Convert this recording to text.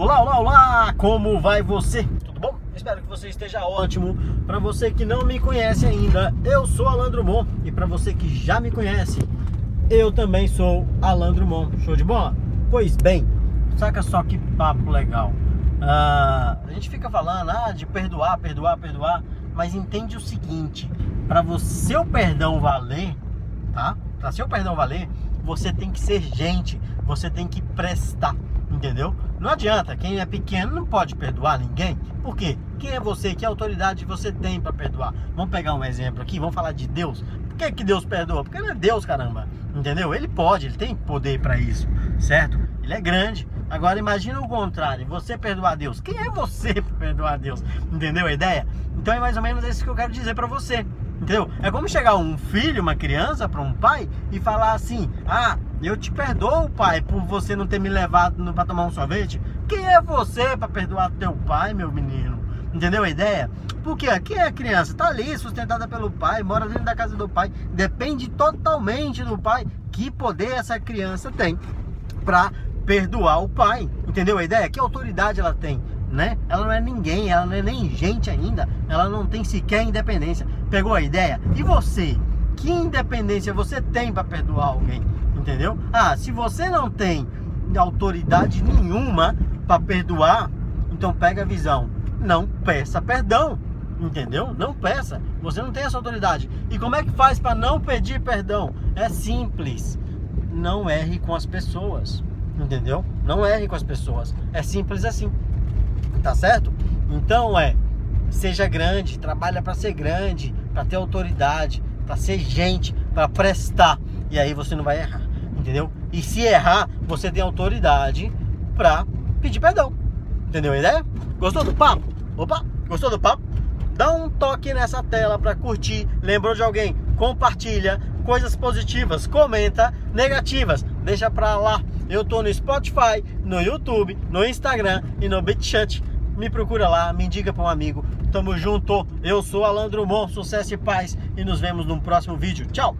Olá, olá, olá! Como vai você? Tudo bom? Espero que você esteja ótimo. Para você que não me conhece ainda, eu sou Alan Drummond. E para você que já me conhece, eu também sou Alan Drummond. Show de bola? Pois bem, saca só que papo legal. Ah, a gente fica falando ah, de perdoar, perdoar, perdoar, mas entende o seguinte: para o perdão valer, tá? Para seu perdão valer, você tem que ser gente, você tem que prestar entendeu? Não adianta, quem é pequeno não pode perdoar ninguém. Por quê? Quem é você? Que autoridade você tem para perdoar? Vamos pegar um exemplo aqui, vamos falar de Deus. Por que, que Deus perdoa? Porque ele é Deus, caramba. Entendeu? Ele pode, ele tem poder para isso, certo? Ele é grande. Agora imagina o contrário, você perdoar Deus. Quem é você para perdoar Deus? Entendeu a ideia? Então é mais ou menos isso que eu quero dizer para você. Entendeu? É como chegar um filho, uma criança, para um pai e falar assim: Ah, eu te perdoo, pai, por você não ter me levado para tomar um sorvete. Quem é você para perdoar teu pai, meu menino? Entendeu a ideia? Porque aqui é a criança, tá ali sustentada pelo pai, mora dentro da casa do pai, depende totalmente do pai. Que poder essa criança tem para perdoar o pai? Entendeu a ideia? Que autoridade ela tem? né? Ela não é ninguém, ela não é nem gente ainda, ela não tem sequer independência. Pegou a ideia? E você? Que independência você tem para perdoar alguém? Entendeu? Ah, se você não tem autoridade nenhuma para perdoar, então pega a visão. Não peça perdão. Entendeu? Não peça. Você não tem essa autoridade. E como é que faz para não pedir perdão? É simples. Não erre com as pessoas. Entendeu? Não erre com as pessoas. É simples assim tá certo? Então é, seja grande, trabalha para ser grande, para ter autoridade, para ser gente, para prestar. E aí você não vai errar, entendeu? E se errar, você tem autoridade para pedir perdão. Entendeu a ideia? Gostou do papo? Opa, gostou do papo? Dá um toque nessa tela para curtir. Lembrou de alguém? Compartilha coisas positivas, comenta negativas, deixa pra lá. Eu tô no Spotify, no YouTube, no Instagram e no BitChat me procura lá, me indica para um amigo. Tamo junto. Eu sou Alan Drummond, sucesso e paz e nos vemos num próximo vídeo. Tchau.